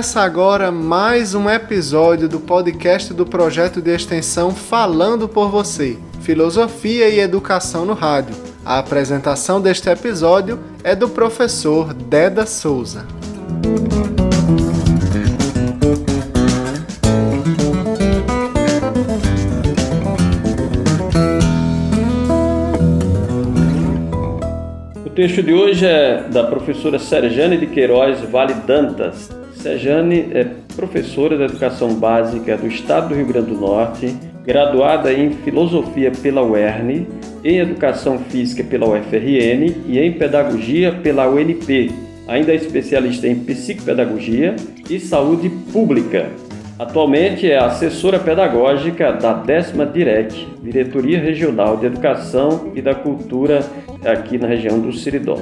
Começa agora mais um episódio do podcast do projeto de extensão Falando por Você, Filosofia e Educação no Rádio. A apresentação deste episódio é do professor Deda Souza. O texto de hoje é da professora Serjane de Queiroz Vale Dantas. Serjane é professora da Educação Básica do Estado do Rio Grande do Norte, graduada em Filosofia pela UERN, em Educação Física pela UFRN e em Pedagogia pela UNP. Ainda é especialista em Psicopedagogia e Saúde Pública. Atualmente é assessora pedagógica da décima DIREC, Diretoria Regional de Educação e da Cultura aqui na região do Siridó.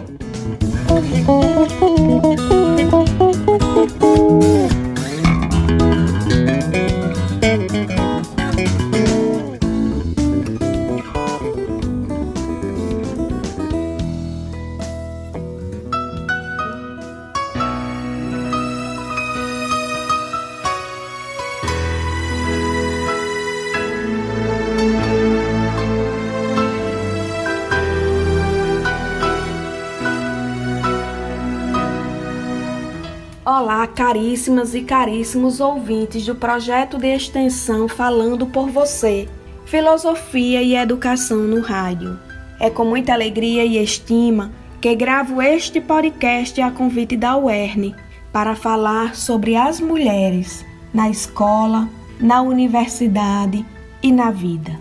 Olá, caríssimas e caríssimos ouvintes do projeto de extensão Falando por Você, Filosofia e Educação no Rádio. É com muita alegria e estima que gravo este podcast a convite da UERN para falar sobre as mulheres na escola, na universidade e na vida.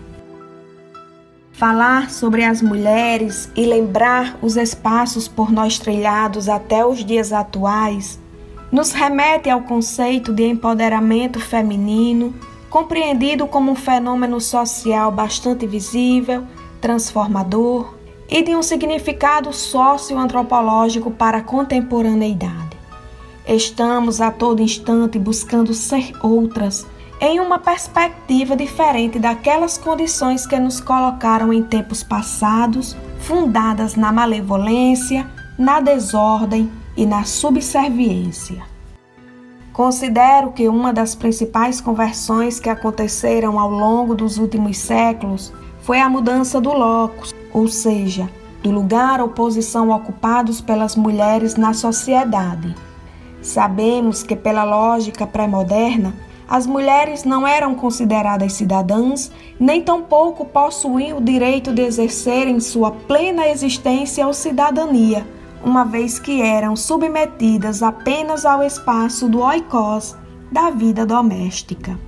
Falar sobre as mulheres e lembrar os espaços por nós trilhados até os dias atuais nos remete ao conceito de empoderamento feminino, compreendido como um fenômeno social bastante visível, transformador e de um significado socioantropológico para a contemporaneidade. Estamos a todo instante buscando ser outras em uma perspectiva diferente daquelas condições que nos colocaram em tempos passados, fundadas na malevolência, na desordem e na subserviência. Considero que uma das principais conversões que aconteceram ao longo dos últimos séculos foi a mudança do locus, ou seja, do lugar ou posição ocupados pelas mulheres na sociedade. Sabemos que, pela lógica pré-moderna, as mulheres não eram consideradas cidadãs, nem tampouco possuíam o direito de exercerem sua plena existência ou cidadania uma vez que eram submetidas apenas ao espaço do oikos da vida doméstica.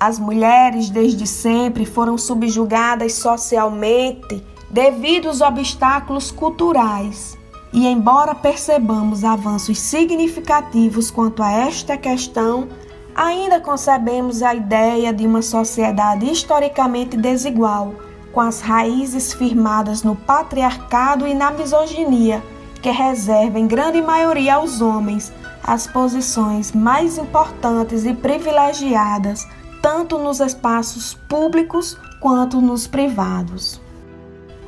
As mulheres desde sempre foram subjugadas socialmente devido aos obstáculos culturais. E embora percebamos avanços significativos quanto a esta questão, ainda concebemos a ideia de uma sociedade historicamente desigual com as raízes firmadas no patriarcado e na misoginia, que reserva em grande maioria aos homens as posições mais importantes e privilegiadas, tanto nos espaços públicos quanto nos privados.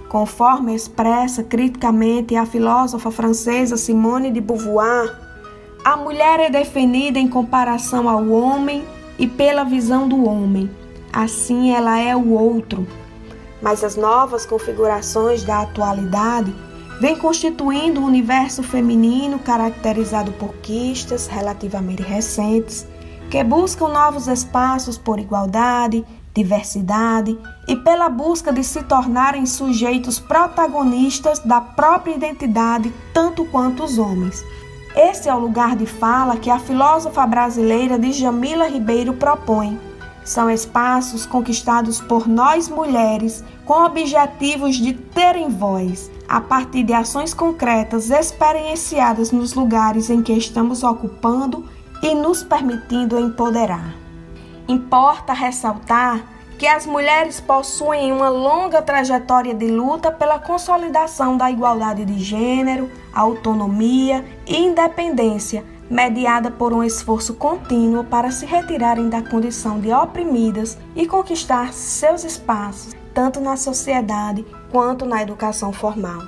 Conforme expressa criticamente a filósofa francesa Simone de Beauvoir, a mulher é definida em comparação ao homem e pela visão do homem. Assim, ela é o outro, mas as novas configurações da atualidade vêm constituindo um universo feminino caracterizado por quistas relativamente recentes que buscam novos espaços por igualdade, diversidade e pela busca de se tornarem sujeitos protagonistas da própria identidade tanto quanto os homens. Esse é o lugar de fala que a filósofa brasileira Djamila Ribeiro propõe são espaços conquistados por nós mulheres com objetivos de terem voz, a partir de ações concretas experienciadas nos lugares em que estamos ocupando e nos permitindo empoderar. Importa ressaltar que as mulheres possuem uma longa trajetória de luta pela consolidação da igualdade de gênero, autonomia e independência mediada por um esforço contínuo para se retirarem da condição de oprimidas e conquistar seus espaços, tanto na sociedade quanto na educação formal.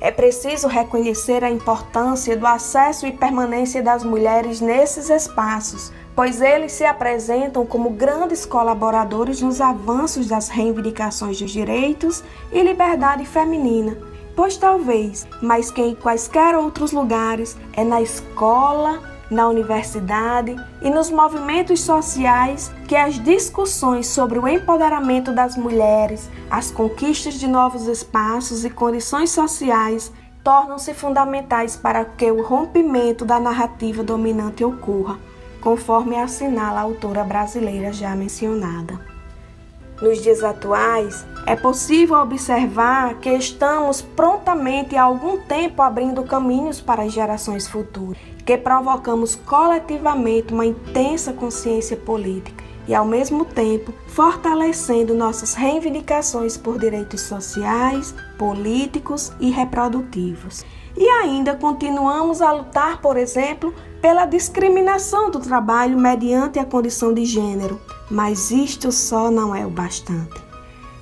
É preciso reconhecer a importância do acesso e permanência das mulheres nesses espaços, pois eles se apresentam como grandes colaboradores nos avanços das reivindicações dos direitos e liberdade feminina. Pois talvez, mais que em quaisquer outros lugares, é na escola, na universidade e nos movimentos sociais que as discussões sobre o empoderamento das mulheres, as conquistas de novos espaços e condições sociais tornam-se fundamentais para que o rompimento da narrativa dominante ocorra, conforme assinala a autora brasileira já mencionada. Nos dias atuais, é possível observar que estamos prontamente há algum tempo abrindo caminhos para as gerações futuras que provocamos coletivamente uma intensa consciência política e, ao mesmo tempo, fortalecendo nossas reivindicações por direitos sociais, políticos e reprodutivos. E ainda continuamos a lutar, por exemplo, pela discriminação do trabalho mediante a condição de gênero, mas isto só não é o bastante.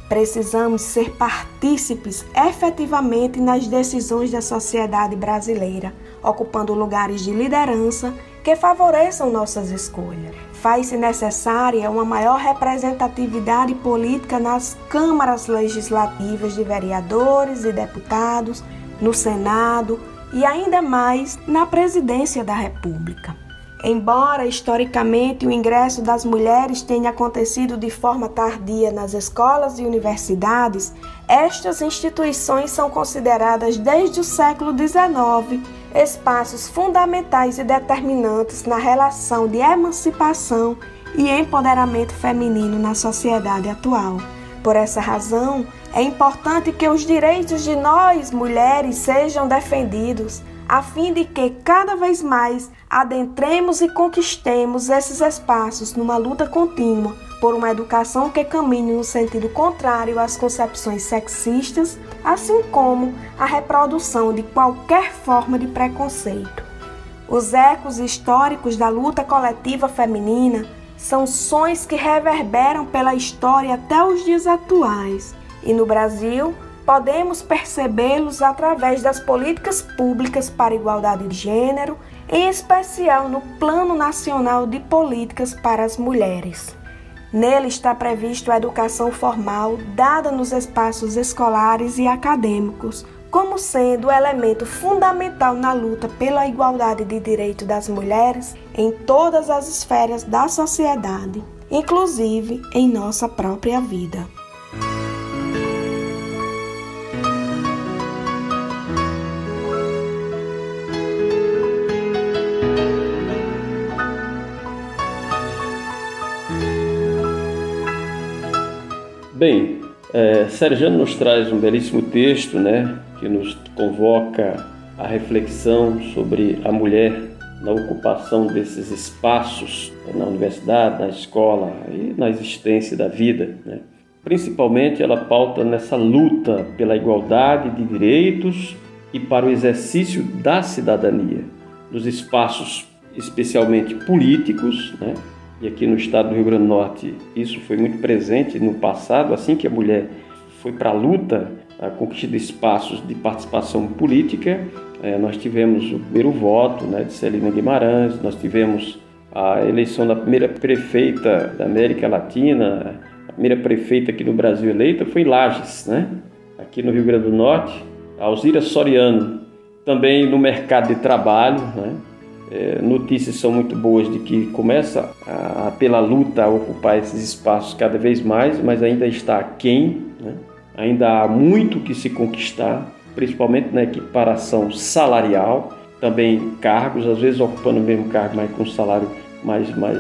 Precisamos ser partícipes efetivamente nas decisões da sociedade brasileira, ocupando lugares de liderança que favoreçam nossas escolhas. Faz-se necessária uma maior representatividade política nas câmaras legislativas de vereadores e deputados, no Senado e ainda mais na presidência da República. Embora historicamente o ingresso das mulheres tenha acontecido de forma tardia nas escolas e universidades, estas instituições são consideradas desde o século XIX espaços fundamentais e determinantes na relação de emancipação e empoderamento feminino na sociedade atual. Por essa razão, é importante que os direitos de nós, mulheres, sejam defendidos, a fim de que cada vez mais adentremos e conquistemos esses espaços numa luta contínua por uma educação que caminhe no sentido contrário às concepções sexistas, assim como a reprodução de qualquer forma de preconceito. Os ecos históricos da luta coletiva feminina são sons que reverberam pela história até os dias atuais. E no Brasil, podemos percebê-los através das políticas públicas para igualdade de gênero, em especial no Plano Nacional de Políticas para as Mulheres. Nele está previsto a educação formal dada nos espaços escolares e acadêmicos, como sendo o elemento fundamental na luta pela igualdade de direito das mulheres em todas as esferas da sociedade, inclusive em nossa própria vida. Bem, é, Sergiano nos traz um belíssimo texto, né, que nos convoca a reflexão sobre a mulher na ocupação desses espaços na universidade, na escola e na existência da vida. Né? Principalmente, ela pauta nessa luta pela igualdade de direitos e para o exercício da cidadania, nos espaços especialmente políticos, né? E aqui no estado do Rio Grande do Norte isso foi muito presente no passado, assim que a mulher foi para a luta, a conquista de espaços de participação política, é, nós tivemos o primeiro voto né, de Celina Guimarães, nós tivemos a eleição da primeira prefeita da América Latina, a primeira prefeita aqui no Brasil eleita foi em Lages, né? aqui no Rio Grande do Norte, Alzira Soriano, também no mercado de trabalho, né? É, notícias são muito boas de que começa a, pela luta a ocupar esses espaços cada vez mais, mas ainda está aquém, né? ainda há muito que se conquistar, principalmente na equiparação salarial, também cargos, às vezes ocupando o mesmo cargo, mas com salário mais, mais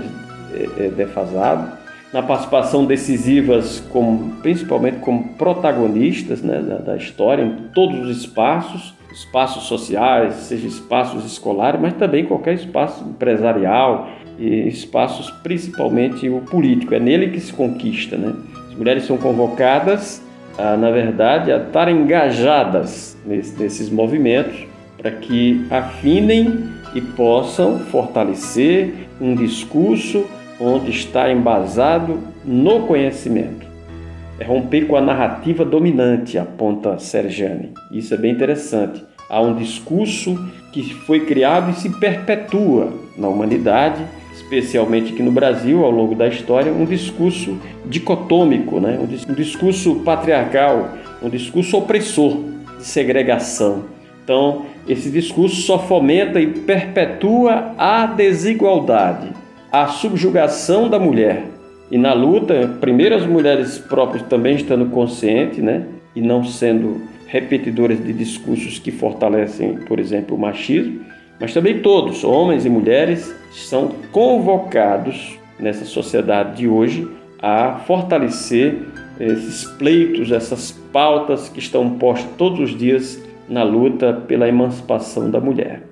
é, é, defasado. Na participação decisivas, como, principalmente como protagonistas né, da, da história, em todos os espaços, espaços sociais, seja espaços escolares, mas também qualquer espaço empresarial e espaços principalmente o político. É nele que se conquista, né? As mulheres são convocadas, a, na verdade, a estar engajadas nesses movimentos para que afinem e possam fortalecer um discurso onde está embasado no conhecimento. é romper com a narrativa dominante, aponta Serjane. Isso é bem interessante. Há um discurso que foi criado e se perpetua na humanidade, especialmente aqui no Brasil, ao longo da história, um discurso dicotômico, né? um discurso patriarcal, um discurso opressor de segregação. Então, esse discurso só fomenta e perpetua a desigualdade, a subjugação da mulher. E na luta, primeiro as mulheres próprias também estando conscientes, né? E não sendo repetidoras de discursos que fortalecem, por exemplo, o machismo, mas também todos, homens e mulheres, são convocados nessa sociedade de hoje a fortalecer esses pleitos, essas pautas que estão postas todos os dias na luta pela emancipação da mulher.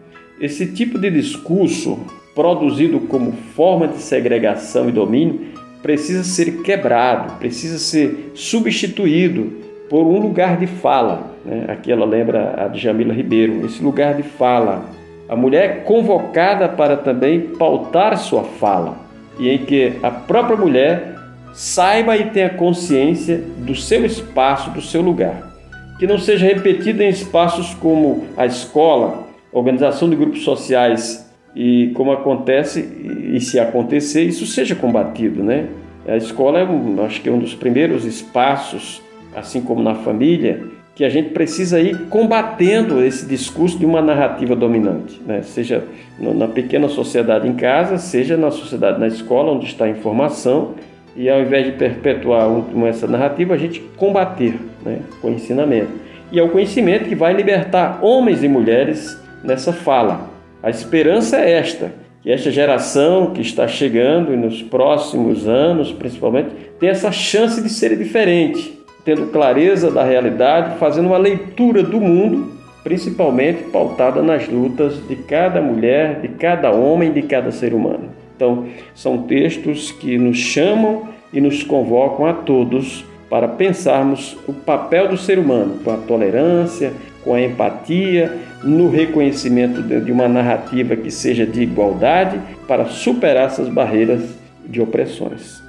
Esse tipo de discurso, produzido como forma de segregação e domínio, precisa ser quebrado, precisa ser substituído por um lugar de fala. Né? Aqui ela lembra a de Jamila Ribeiro, esse lugar de fala. A mulher é convocada para também pautar sua fala, e em que a própria mulher saiba e tenha consciência do seu espaço, do seu lugar. Que não seja repetida em espaços como a escola, organização de grupos sociais e como acontece e se acontecer, isso seja combatido, né? A escola é, um, acho que é um dos primeiros espaços, assim como na família, que a gente precisa ir combatendo esse discurso de uma narrativa dominante, né? seja na pequena sociedade em casa, seja na sociedade na escola, onde está a informação, e ao invés de perpetuar essa narrativa, a gente combater né? com ensinamento. E é o conhecimento que vai libertar homens e mulheres nessa fala. A esperança é esta, que esta geração que está chegando e nos próximos anos, principalmente, tem essa chance de ser diferente, tendo clareza da realidade, fazendo uma leitura do mundo, principalmente pautada nas lutas de cada mulher, de cada homem, de cada ser humano. Então, são textos que nos chamam e nos convocam a todos para pensarmos o papel do ser humano com a tolerância, com a empatia, no reconhecimento de uma narrativa que seja de igualdade para superar essas barreiras de opressões.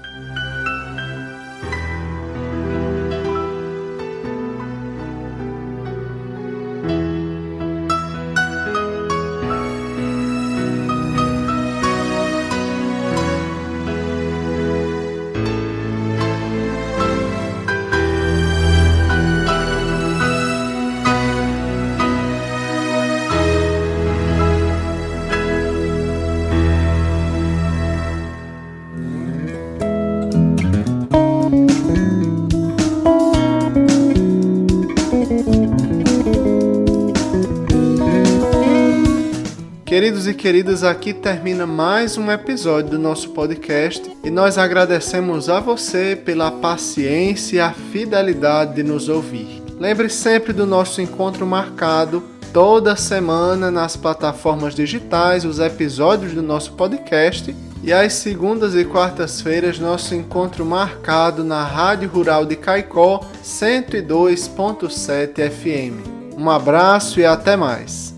Queridos e queridas, aqui termina mais um episódio do nosso podcast e nós agradecemos a você pela paciência e a fidelidade de nos ouvir. Lembre sempre do nosso encontro marcado toda semana nas plataformas digitais, os episódios do nosso podcast e às segundas e quartas-feiras nosso encontro marcado na Rádio Rural de Caicó 102.7 FM. Um abraço e até mais.